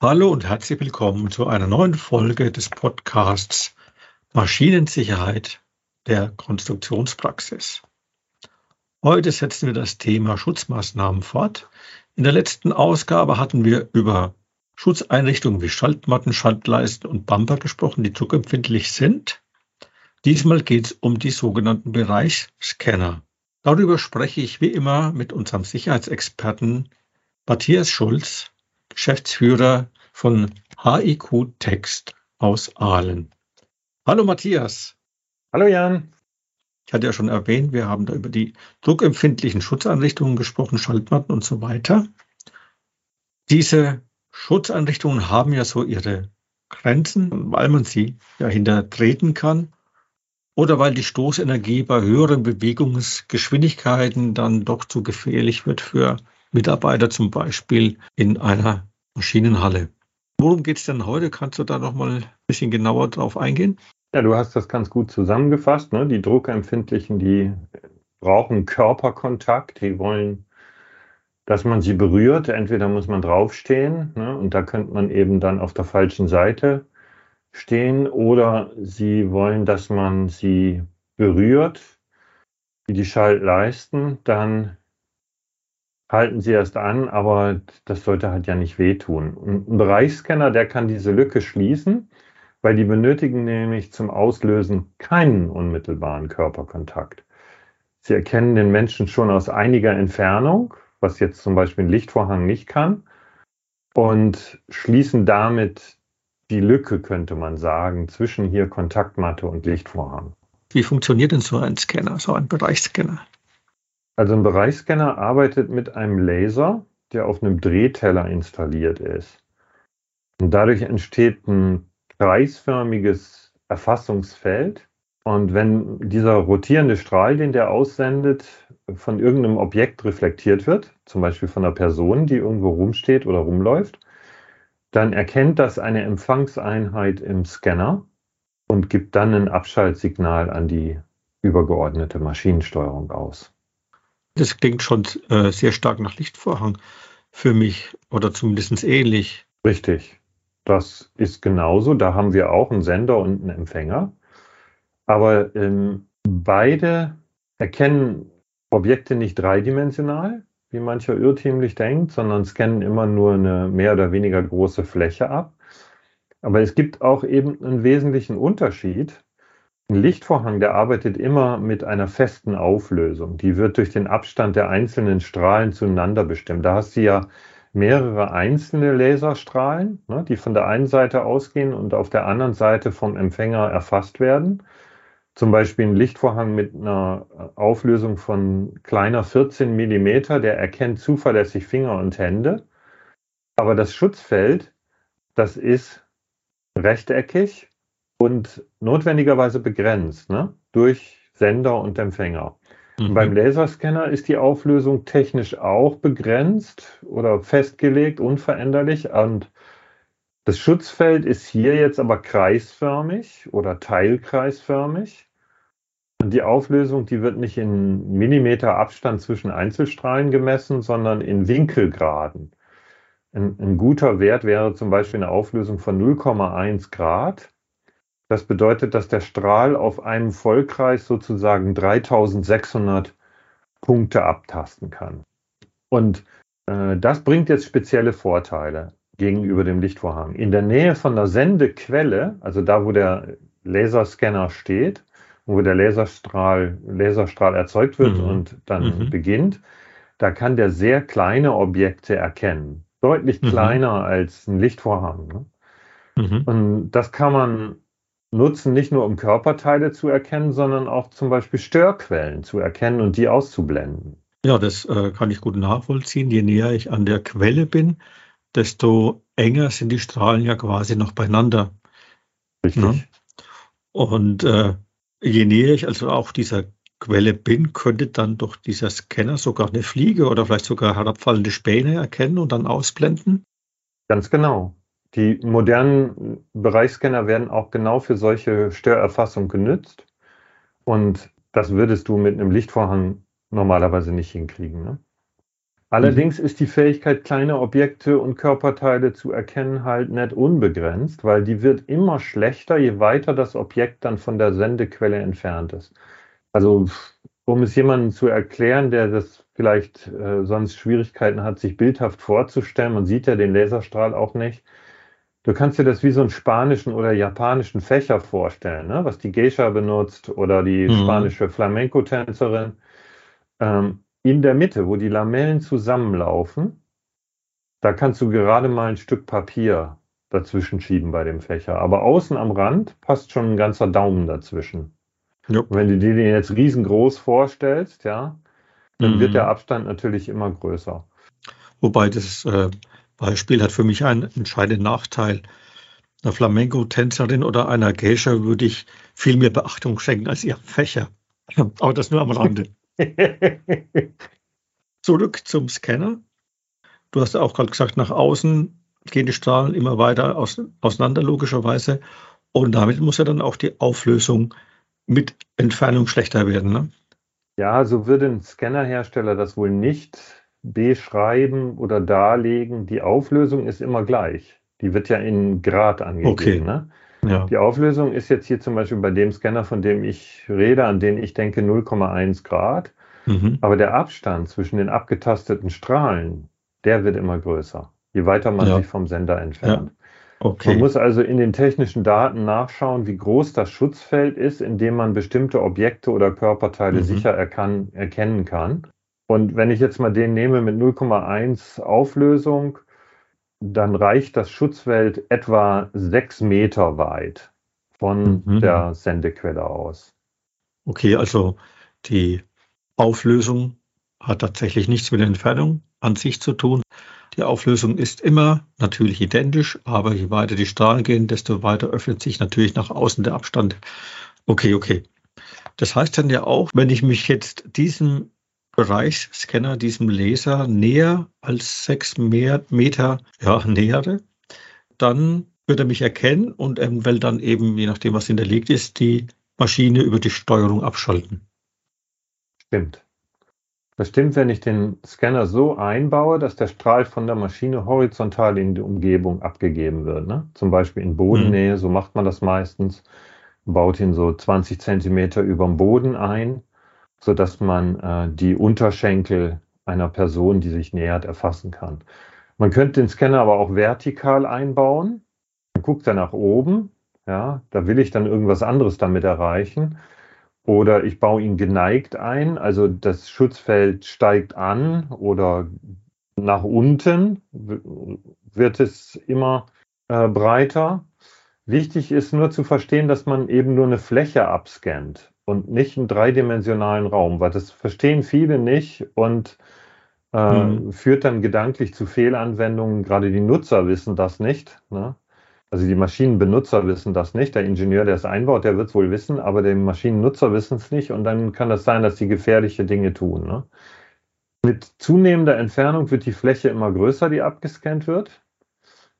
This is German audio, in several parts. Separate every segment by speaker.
Speaker 1: Hallo und herzlich willkommen zu einer neuen Folge des Podcasts Maschinensicherheit der Konstruktionspraxis. Heute setzen wir das Thema Schutzmaßnahmen fort. In der letzten Ausgabe hatten wir über Schutzeinrichtungen wie Schaltmatten, Schaltleisten und Bumper gesprochen, die druckempfindlich sind. Diesmal geht es um die sogenannten Bereichsscanner. Darüber spreche ich wie immer mit unserem Sicherheitsexperten Matthias Schulz Geschäftsführer von HIQ Text aus Aalen. Hallo Matthias.
Speaker 2: Hallo Jan.
Speaker 1: Ich hatte ja schon erwähnt, wir haben da über die druckempfindlichen Schutzeinrichtungen gesprochen, Schaltmatten und so weiter. Diese Schutzeinrichtungen haben ja so ihre Grenzen, weil man sie ja hintertreten kann oder weil die Stoßenergie bei höheren Bewegungsgeschwindigkeiten dann doch zu gefährlich wird für Mitarbeiter zum Beispiel in einer Maschinenhalle. Worum geht es denn heute? Kannst du da noch mal ein bisschen genauer drauf eingehen?
Speaker 2: Ja, du hast das ganz gut zusammengefasst. Ne? Die Druckerempfindlichen, die brauchen Körperkontakt, die wollen, dass man sie berührt. Entweder muss man draufstehen ne? und da könnte man eben dann auf der falschen Seite stehen oder sie wollen, dass man sie berührt, wie die Schaltleisten, dann halten sie erst an, aber das sollte halt ja nicht wehtun. Ein Bereichsscanner, der kann diese Lücke schließen, weil die benötigen nämlich zum Auslösen keinen unmittelbaren Körperkontakt. Sie erkennen den Menschen schon aus einiger Entfernung, was jetzt zum Beispiel ein Lichtvorhang nicht kann, und schließen damit die Lücke, könnte man sagen, zwischen hier Kontaktmatte und Lichtvorhang.
Speaker 1: Wie funktioniert denn so ein Scanner, so ein Bereichsscanner?
Speaker 2: Also ein Bereichsscanner arbeitet mit einem Laser, der auf einem Drehteller installiert ist. Und dadurch entsteht ein kreisförmiges Erfassungsfeld. Und wenn dieser rotierende Strahl, den der aussendet, von irgendeinem Objekt reflektiert wird, zum Beispiel von einer Person, die irgendwo rumsteht oder rumläuft, dann erkennt das eine Empfangseinheit im Scanner und gibt dann ein Abschaltsignal an die übergeordnete Maschinensteuerung aus.
Speaker 1: Das klingt schon äh, sehr stark nach Lichtvorhang für mich oder zumindest ähnlich.
Speaker 2: Richtig. Das ist genauso. Da haben wir auch einen Sender und einen Empfänger. Aber ähm, beide erkennen Objekte nicht dreidimensional, wie mancher irrtümlich denkt, sondern scannen immer nur eine mehr oder weniger große Fläche ab. Aber es gibt auch eben einen wesentlichen Unterschied ein Lichtvorhang, der arbeitet immer mit einer festen Auflösung. Die wird durch den Abstand der einzelnen Strahlen zueinander bestimmt. Da hast du ja mehrere einzelne Laserstrahlen, ne, die von der einen Seite ausgehen und auf der anderen Seite vom Empfänger erfasst werden. Zum Beispiel ein Lichtvorhang mit einer Auflösung von kleiner 14 Millimeter, der erkennt zuverlässig Finger und Hände. Aber das Schutzfeld, das ist rechteckig und notwendigerweise begrenzt ne? durch Sender und Empfänger. Mhm. Beim Laserscanner ist die Auflösung technisch auch begrenzt oder festgelegt, unveränderlich. Und das Schutzfeld ist hier jetzt aber kreisförmig oder teilkreisförmig. Und die Auflösung, die wird nicht in Millimeter Abstand zwischen Einzelstrahlen gemessen, sondern in Winkelgraden. Ein, ein guter Wert wäre zum Beispiel eine Auflösung von 0,1 Grad. Das bedeutet, dass der Strahl auf einem Vollkreis sozusagen 3600 Punkte abtasten kann. Und äh, das bringt jetzt spezielle Vorteile gegenüber dem Lichtvorhang. In der Nähe von der Sendequelle, also da, wo der Laserscanner steht, wo der Laserstrahl, Laserstrahl erzeugt wird mhm. und dann mhm. beginnt, da kann der sehr kleine Objekte erkennen. Deutlich mhm. kleiner als ein Lichtvorhang. Ne? Mhm. Und das kann man nutzen, nicht nur um Körperteile zu erkennen, sondern auch zum Beispiel Störquellen zu erkennen und die auszublenden.
Speaker 1: Ja, das äh, kann ich gut nachvollziehen. Je näher ich an der Quelle bin, desto enger sind die Strahlen ja quasi noch beieinander.
Speaker 2: Richtig. Ja?
Speaker 1: Und äh, je näher ich also auch dieser Quelle bin, könnte dann doch dieser Scanner sogar eine Fliege oder vielleicht sogar herabfallende Späne erkennen und dann ausblenden?
Speaker 2: Ganz genau. Die modernen Bereichsscanner werden auch genau für solche Störerfassung genützt. Und das würdest du mit einem Lichtvorhang normalerweise nicht hinkriegen. Ne? Allerdings mhm. ist die Fähigkeit, kleine Objekte und Körperteile zu erkennen, halt nicht unbegrenzt, weil die wird immer schlechter, je weiter das Objekt dann von der Sendequelle entfernt ist. Also, um es jemandem zu erklären, der das vielleicht äh, sonst Schwierigkeiten hat, sich bildhaft vorzustellen, man sieht ja den Laserstrahl auch nicht. Du kannst dir das wie so einen spanischen oder japanischen Fächer vorstellen, ne? was die Geisha benutzt oder die mhm. spanische Flamenco-Tänzerin. Ähm, in der Mitte, wo die Lamellen zusammenlaufen, da kannst du gerade mal ein Stück Papier dazwischen schieben bei dem Fächer. Aber außen am Rand passt schon ein ganzer Daumen dazwischen. Ja. wenn du dir den jetzt riesengroß vorstellst, ja, dann mhm. wird der Abstand natürlich immer größer.
Speaker 1: Wobei das äh, Beispiel hat für mich einen entscheidenden Nachteil. Einer Flamenco-Tänzerin oder einer Geisha würde ich viel mehr Beachtung schenken als ihr Fächer. Aber das nur am Rande. Zurück zum Scanner. Du hast ja auch gerade gesagt, nach außen gehen die Strahlen immer weiter aus, auseinander, logischerweise. Und damit muss ja dann auch die Auflösung mit Entfernung schlechter werden. Ne?
Speaker 2: Ja, so würde ein Scannerhersteller das wohl nicht beschreiben oder darlegen. Die Auflösung ist immer gleich. Die wird ja in Grad angegeben. Okay. Ne? Ja. Die Auflösung ist jetzt hier zum Beispiel bei dem Scanner, von dem ich rede, an den ich denke 0,1 Grad. Mhm. Aber der Abstand zwischen den abgetasteten Strahlen, der wird immer größer, je weiter man ja. sich vom Sender entfernt. Ja. Okay. Man muss also in den technischen Daten nachschauen, wie groß das Schutzfeld ist, in dem man bestimmte Objekte oder Körperteile mhm. sicher erkan erkennen kann. Und wenn ich jetzt mal den nehme mit 0,1 Auflösung, dann reicht das Schutzfeld etwa sechs Meter weit von mhm. der Sendequelle aus.
Speaker 1: Okay, also die Auflösung hat tatsächlich nichts mit der Entfernung an sich zu tun. Die Auflösung ist immer natürlich identisch, aber je weiter die Strahlen gehen, desto weiter öffnet sich natürlich nach außen der Abstand. Okay, okay. Das heißt dann ja auch, wenn ich mich jetzt diesem Bereichsscanner, diesem Laser näher als sechs Meter ja, nähere, dann wird er mich erkennen und er will dann eben, je nachdem, was hinterlegt ist, die Maschine über die Steuerung abschalten.
Speaker 2: Stimmt. Das stimmt, wenn ich den Scanner so einbaue, dass der Strahl von der Maschine horizontal in die Umgebung abgegeben wird. Ne? Zum Beispiel in Bodennähe, mhm. so macht man das meistens. Baut ihn so 20 Zentimeter über dem Boden ein, sodass man äh, die Unterschenkel einer Person, die sich nähert, erfassen kann. Man könnte den Scanner aber auch vertikal einbauen. Dann guckt er nach oben. Ja, da will ich dann irgendwas anderes damit erreichen. Oder ich baue ihn geneigt ein, also das Schutzfeld steigt an oder nach unten wird es immer äh, breiter. Wichtig ist nur zu verstehen, dass man eben nur eine Fläche abscannt und nicht einen dreidimensionalen Raum, weil das verstehen viele nicht und äh, mhm. führt dann gedanklich zu Fehlanwendungen. Gerade die Nutzer wissen das nicht. Ne? Also die Maschinenbenutzer wissen das nicht. Der Ingenieur, der es einbaut, der wird es wohl wissen, aber die Maschinennutzer wissen es nicht und dann kann das sein, dass die gefährliche Dinge tun. Ne? Mit zunehmender Entfernung wird die Fläche immer größer, die abgescannt wird.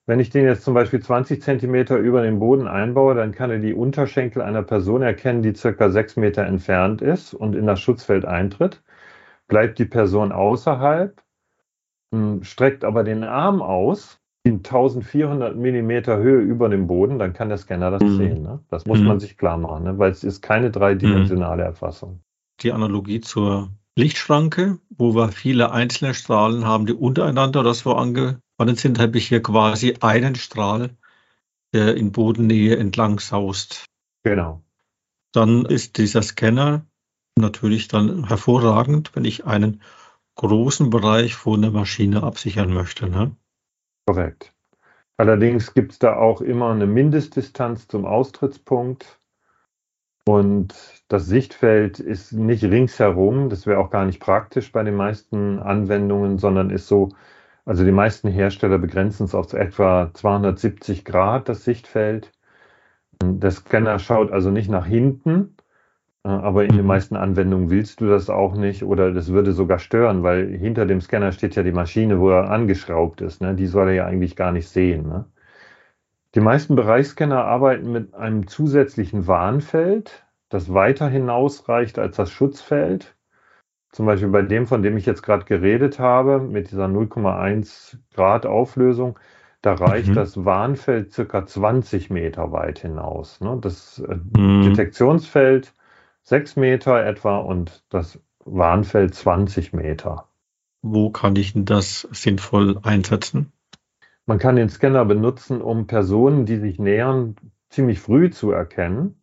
Speaker 2: Wenn ich den jetzt zum Beispiel 20 Zentimeter über den Boden einbaue, dann kann er die Unterschenkel einer Person erkennen, die circa sechs Meter entfernt ist und in das Schutzfeld eintritt. Bleibt die Person außerhalb, hm, streckt aber den Arm aus, in 1400 Millimeter Höhe über dem Boden, dann kann der Scanner das mhm. sehen. Ne? Das muss mhm. man sich klar machen, ne? weil es ist keine dreidimensionale mhm. Erfassung.
Speaker 1: Die Analogie zur Lichtschranke, wo wir viele einzelne Strahlen haben, die untereinander oder so angewandt sind, habe ich hier quasi einen Strahl, der in Bodennähe entlang saust.
Speaker 2: Genau.
Speaker 1: Dann ist dieser Scanner natürlich dann hervorragend, wenn ich einen großen Bereich von der Maschine absichern möchte. Ne?
Speaker 2: Korrekt. Allerdings gibt es da auch immer eine Mindestdistanz zum Austrittspunkt. Und das Sichtfeld ist nicht ringsherum, das wäre auch gar nicht praktisch bei den meisten Anwendungen, sondern ist so, also die meisten Hersteller begrenzen es auf etwa 270 Grad, das Sichtfeld. Der Scanner schaut also nicht nach hinten, aber in den mhm. meisten Anwendungen willst du das auch nicht oder das würde sogar stören, weil hinter dem Scanner steht ja die Maschine, wo er angeschraubt ist. Ne? Die soll er ja eigentlich gar nicht sehen. Ne? Die meisten Bereichsscanner arbeiten mit einem zusätzlichen Warnfeld, das weiter hinausreicht als das Schutzfeld. Zum Beispiel bei dem, von dem ich jetzt gerade geredet habe, mit dieser 0,1 Grad Auflösung, da reicht mhm. das Warnfeld circa 20 Meter weit hinaus. Ne? Das äh, mhm. Detektionsfeld 6 Meter etwa und das Warnfeld 20 Meter.
Speaker 1: Wo kann ich denn das sinnvoll einsetzen?
Speaker 2: Man kann den Scanner benutzen, um Personen, die sich nähern, ziemlich früh zu erkennen.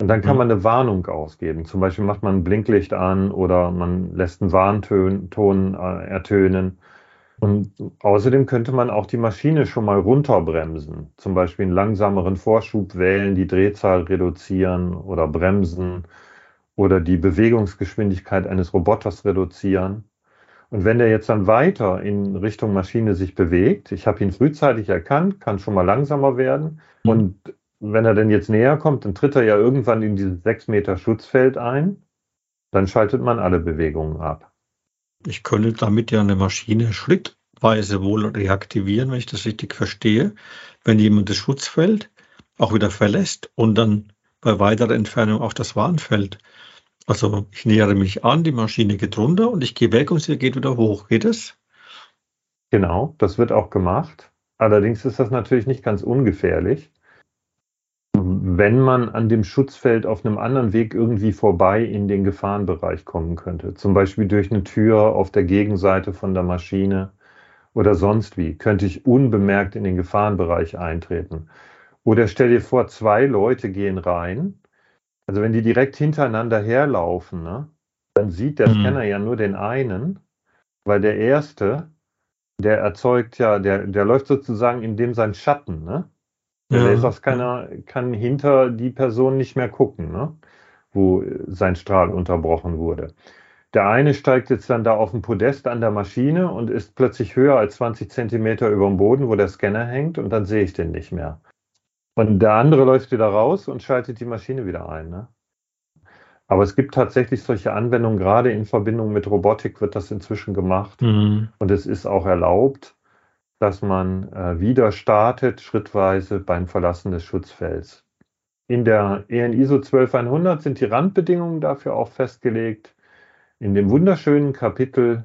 Speaker 2: Und dann kann mhm. man eine Warnung ausgeben. Zum Beispiel macht man ein Blinklicht an oder man lässt einen Warnton äh, ertönen. Und außerdem könnte man auch die Maschine schon mal runterbremsen. Zum Beispiel einen langsameren Vorschub wählen, die Drehzahl reduzieren oder bremsen oder die Bewegungsgeschwindigkeit eines Roboters reduzieren. Und wenn der jetzt dann weiter in Richtung Maschine sich bewegt, ich habe ihn frühzeitig erkannt, kann schon mal langsamer werden. Mhm. Und wenn er denn jetzt näher kommt, dann tritt er ja irgendwann in dieses 6 Meter Schutzfeld ein. Dann schaltet man alle Bewegungen ab.
Speaker 1: Ich könnte damit ja eine Maschine schrittweise wohl reaktivieren, wenn ich das richtig verstehe. Wenn jemand das Schutzfeld auch wieder verlässt und dann bei weiterer Entfernung auf das Warnfeld. Also ich nähere mich an, die Maschine geht runter und ich gehe weg und sie geht wieder hoch. Geht es?
Speaker 2: Genau, das wird auch gemacht. Allerdings ist das natürlich nicht ganz ungefährlich wenn man an dem Schutzfeld auf einem anderen Weg irgendwie vorbei in den Gefahrenbereich kommen könnte. Zum Beispiel durch eine Tür auf der Gegenseite von der Maschine oder sonst wie, könnte ich unbemerkt in den Gefahrenbereich eintreten. Oder stell dir vor, zwei Leute gehen rein. Also wenn die direkt hintereinander herlaufen, ne, dann sieht der mhm. Scanner ja nur den einen, weil der erste, der erzeugt ja, der, der läuft sozusagen in dem sein Schatten, ne? Der ja. Laserscanner kann hinter die Person nicht mehr gucken, ne? wo sein Strahl unterbrochen wurde. Der eine steigt jetzt dann da auf dem Podest an der Maschine und ist plötzlich höher als 20 Zentimeter über dem Boden, wo der Scanner hängt, und dann sehe ich den nicht mehr. Und der andere läuft wieder raus und schaltet die Maschine wieder ein. Ne? Aber es gibt tatsächlich solche Anwendungen, gerade in Verbindung mit Robotik wird das inzwischen gemacht. Mhm. Und es ist auch erlaubt dass man äh, wieder startet, schrittweise beim Verlassen des Schutzfelds. In der EN ISO 12100 sind die Randbedingungen dafür auch festgelegt. In dem wunderschönen Kapitel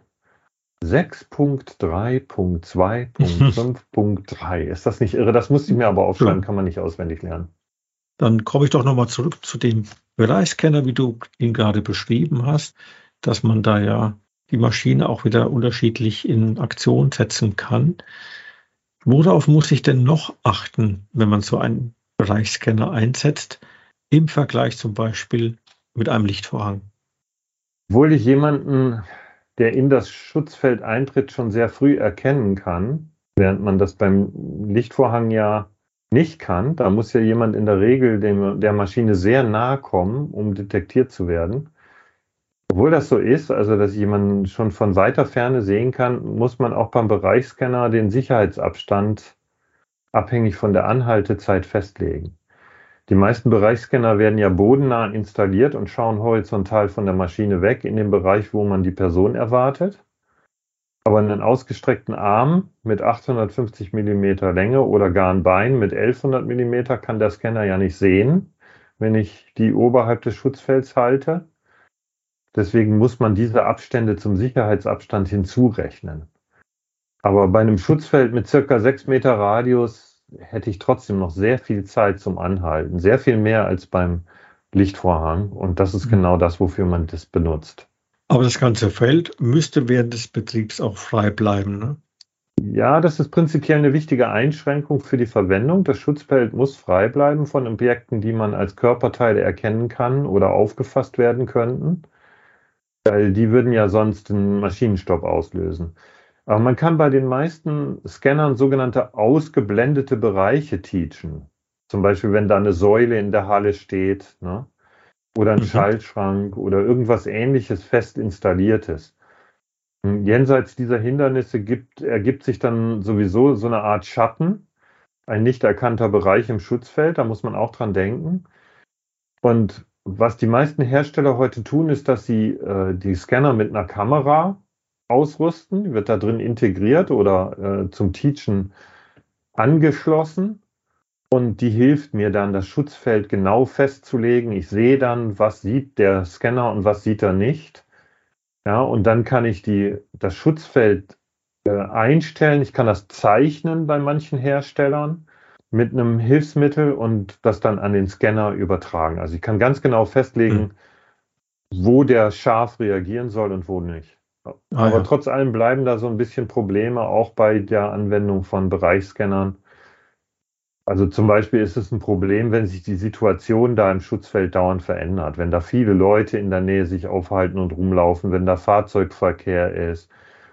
Speaker 2: 6.3.2.5.3. Ist das nicht irre? Das musste ich mir aber aufschreiben, kann man nicht auswendig lernen.
Speaker 1: Dann komme ich doch nochmal zurück zu dem Bereichscanner, wie du ihn gerade beschrieben hast, dass man da ja die Maschine auch wieder unterschiedlich in Aktion setzen kann. Worauf muss ich denn noch achten, wenn man so einen Bereichsscanner einsetzt, im Vergleich zum Beispiel mit einem Lichtvorhang?
Speaker 2: Obwohl ich jemanden, der in das Schutzfeld eintritt, schon sehr früh erkennen kann, während man das beim Lichtvorhang ja nicht kann, da muss ja jemand in der Regel dem, der Maschine sehr nahe kommen, um detektiert zu werden. Obwohl das so ist, also dass jemand schon von weiter Ferne sehen kann, muss man auch beim Bereichsscanner den Sicherheitsabstand abhängig von der Anhaltezeit festlegen. Die meisten Bereichsscanner werden ja bodennah installiert und schauen horizontal von der Maschine weg in den Bereich, wo man die Person erwartet. Aber einen ausgestreckten Arm mit 850 mm Länge oder gar ein Bein mit 1100 mm kann der Scanner ja nicht sehen, wenn ich die oberhalb des Schutzfelds halte. Deswegen muss man diese Abstände zum Sicherheitsabstand hinzurechnen. Aber bei einem Schutzfeld mit circa sechs Meter Radius hätte ich trotzdem noch sehr viel Zeit zum Anhalten. Sehr viel mehr als beim Lichtvorhang. Und das ist mhm. genau das, wofür man das benutzt.
Speaker 1: Aber das ganze Feld müsste während des Betriebs auch frei bleiben, ne?
Speaker 2: Ja, das ist prinzipiell eine wichtige Einschränkung für die Verwendung. Das Schutzfeld muss frei bleiben von Objekten, die man als Körperteile erkennen kann oder aufgefasst werden könnten. Weil die würden ja sonst einen Maschinenstopp auslösen. Aber man kann bei den meisten Scannern sogenannte ausgeblendete Bereiche teachen. Zum Beispiel, wenn da eine Säule in der Halle steht, ne? oder ein mhm. Schaltschrank oder irgendwas ähnliches fest installiertes. Jenseits dieser Hindernisse gibt, ergibt sich dann sowieso so eine Art Schatten, ein nicht erkannter Bereich im Schutzfeld, da muss man auch dran denken. Und was die meisten Hersteller heute tun, ist, dass sie äh, die Scanner mit einer Kamera ausrüsten, wird da drin integriert oder äh, zum Teachen angeschlossen und die hilft mir dann, das Schutzfeld genau festzulegen. Ich sehe dann, was sieht der Scanner und was sieht er nicht. Ja, und dann kann ich die, das Schutzfeld äh, einstellen. Ich kann das zeichnen bei manchen Herstellern mit einem Hilfsmittel und das dann an den Scanner übertragen. Also ich kann ganz genau festlegen, mhm. wo der scharf reagieren soll und wo nicht. Ah, Aber ja. trotz allem bleiben da so ein bisschen Probleme auch bei der Anwendung von Bereichsscannern. Also zum Beispiel ist es ein Problem, wenn sich die Situation da im Schutzfeld dauernd verändert, wenn da viele Leute in der Nähe sich aufhalten und rumlaufen, wenn da Fahrzeugverkehr ist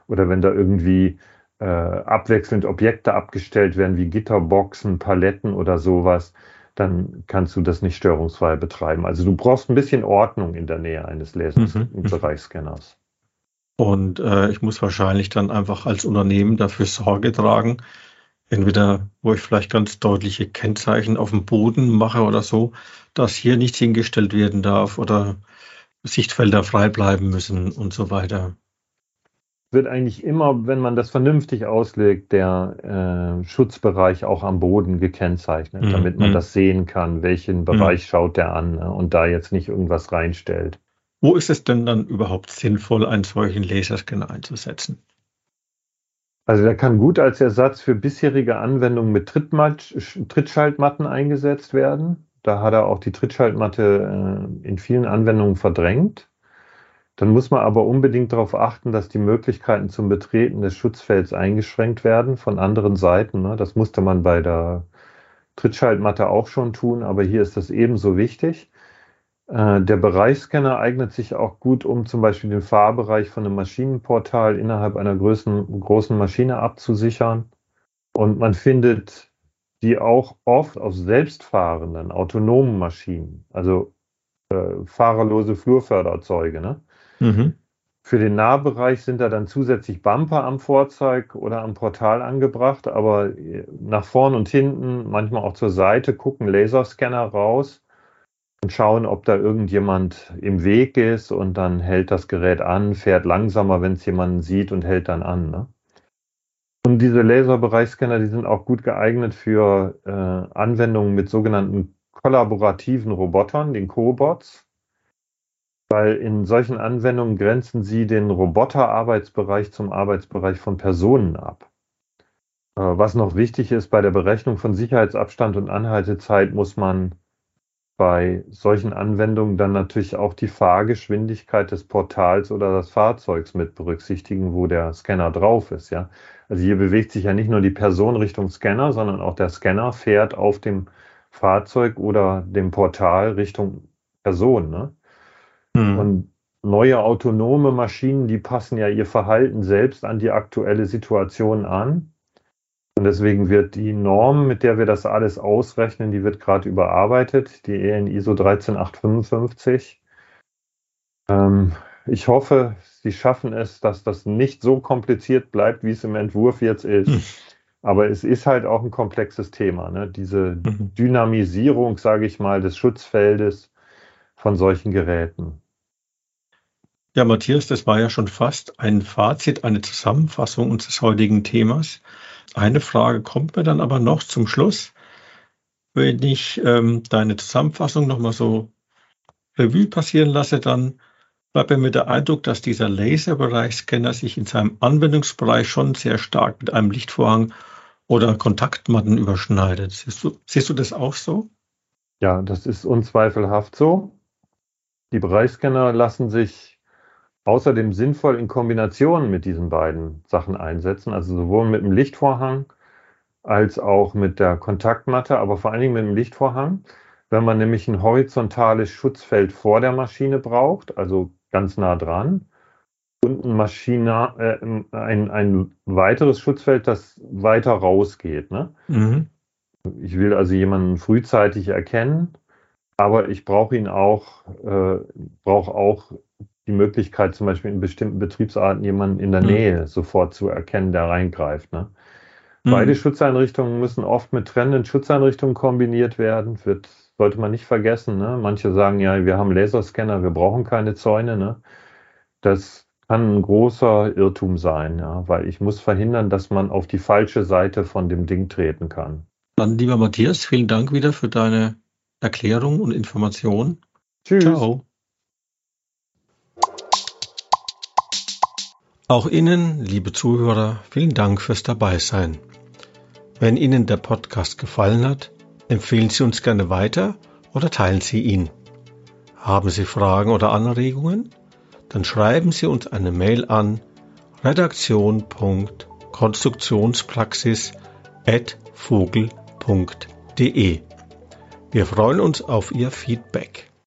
Speaker 2: oder wenn da irgendwie äh, abwechselnd Objekte abgestellt werden wie Gitterboxen, Paletten oder sowas, dann kannst du das nicht störungsfrei betreiben. Also du brauchst ein bisschen Ordnung in der Nähe eines Laserbereichsscanners.
Speaker 1: Mhm. Und äh, ich muss wahrscheinlich dann einfach als Unternehmen dafür Sorge tragen, entweder wo ich vielleicht ganz deutliche Kennzeichen auf dem Boden mache oder so, dass hier nichts hingestellt werden darf oder Sichtfelder frei bleiben müssen und so weiter
Speaker 2: wird eigentlich immer, wenn man das vernünftig auslegt, der äh, Schutzbereich auch am Boden gekennzeichnet, mhm. damit man mhm. das sehen kann, welchen mhm. Bereich mhm. schaut der an ne, und da jetzt nicht irgendwas reinstellt.
Speaker 1: Wo ist es denn dann überhaupt sinnvoll, einen solchen Laserscanner einzusetzen?
Speaker 2: Also der kann gut als Ersatz für bisherige Anwendungen mit Trittschaltmatten eingesetzt werden. Da hat er auch die Trittschaltmatte äh, in vielen Anwendungen verdrängt. Dann muss man aber unbedingt darauf achten, dass die Möglichkeiten zum Betreten des Schutzfelds eingeschränkt werden von anderen Seiten. Ne? Das musste man bei der Trittschaltmatte auch schon tun, aber hier ist das ebenso wichtig. Äh, der Bereichsscanner eignet sich auch gut, um zum Beispiel den Fahrbereich von einem Maschinenportal innerhalb einer großen, großen Maschine abzusichern. Und man findet die auch oft auf selbstfahrenden, autonomen Maschinen, also äh, fahrerlose Flurförderzeuge. Ne? Mhm. Für den Nahbereich sind da dann zusätzlich Bumper am Fahrzeug oder am Portal angebracht, aber nach vorn und hinten, manchmal auch zur Seite, gucken Laserscanner raus und schauen, ob da irgendjemand im Weg ist und dann hält das Gerät an, fährt langsamer, wenn es jemanden sieht und hält dann an. Ne? Und diese Laserbereichsscanner, die sind auch gut geeignet für äh, Anwendungen mit sogenannten kollaborativen Robotern, den Cobots weil in solchen Anwendungen grenzen sie den Roboterarbeitsbereich zum Arbeitsbereich von Personen ab. Äh, was noch wichtig ist, bei der Berechnung von Sicherheitsabstand und Anhaltezeit muss man bei solchen Anwendungen dann natürlich auch die Fahrgeschwindigkeit des Portals oder des Fahrzeugs mit berücksichtigen, wo der Scanner drauf ist. Ja? Also hier bewegt sich ja nicht nur die Person Richtung Scanner, sondern auch der Scanner fährt auf dem Fahrzeug oder dem Portal Richtung Person. Ne? Mhm. Und neue autonome Maschinen, die passen ja ihr Verhalten selbst an die aktuelle Situation an. Und deswegen wird die Norm, mit der wir das alles ausrechnen, die wird gerade überarbeitet, die EN ISO 13855. Ähm, ich hoffe, Sie schaffen es, dass das nicht so kompliziert bleibt, wie es im Entwurf jetzt ist. Mhm. Aber es ist halt auch ein komplexes Thema, ne? diese mhm. Dynamisierung, sage ich mal, des Schutzfeldes von solchen Geräten.
Speaker 1: Ja, Matthias, das war ja schon fast ein Fazit, eine Zusammenfassung unseres heutigen Themas. Eine Frage kommt mir dann aber noch zum Schluss. Wenn ich ähm, deine Zusammenfassung nochmal so Revue passieren lasse, dann bleibt mir der Eindruck, dass dieser Laserbereichscanner sich in seinem Anwendungsbereich schon sehr stark mit einem Lichtvorhang oder Kontaktmatten überschneidet. Siehst du, siehst du das auch so?
Speaker 2: Ja, das ist unzweifelhaft so. Die Bereichsscanner lassen sich außerdem sinnvoll in Kombination mit diesen beiden Sachen einsetzen, also sowohl mit dem Lichtvorhang als auch mit der Kontaktmatte, aber vor allen Dingen mit dem Lichtvorhang. Wenn man nämlich ein horizontales Schutzfeld vor der Maschine braucht, also ganz nah dran, und ein, Maschine, äh, ein, ein weiteres Schutzfeld, das weiter rausgeht. Ne? Mhm. Ich will also jemanden frühzeitig erkennen, aber ich brauche ihn auch, äh, brauche auch die Möglichkeit, zum Beispiel in bestimmten Betriebsarten jemanden in der mhm. Nähe sofort zu erkennen, der reingreift. Ne? Mhm. Beide Schutzeinrichtungen müssen oft mit trennenden Schutzeinrichtungen kombiniert werden. Wird, sollte man nicht vergessen. Ne? Manche sagen ja, wir haben Laserscanner, wir brauchen keine Zäune. Ne? Das kann ein großer Irrtum sein, ja? weil ich muss verhindern, dass man auf die falsche Seite von dem Ding treten kann.
Speaker 1: Dann, lieber Matthias, vielen Dank wieder für deine Erklärung und Information. Tschüss. Ciao. Auch Ihnen, liebe Zuhörer, vielen Dank fürs Dabeisein. Wenn Ihnen der Podcast gefallen hat, empfehlen Sie uns gerne weiter oder teilen Sie ihn. Haben Sie Fragen oder Anregungen? Dann schreiben Sie uns eine Mail an redaktion.konstruktionspraxis.vogel.de. Wir freuen uns auf Ihr Feedback.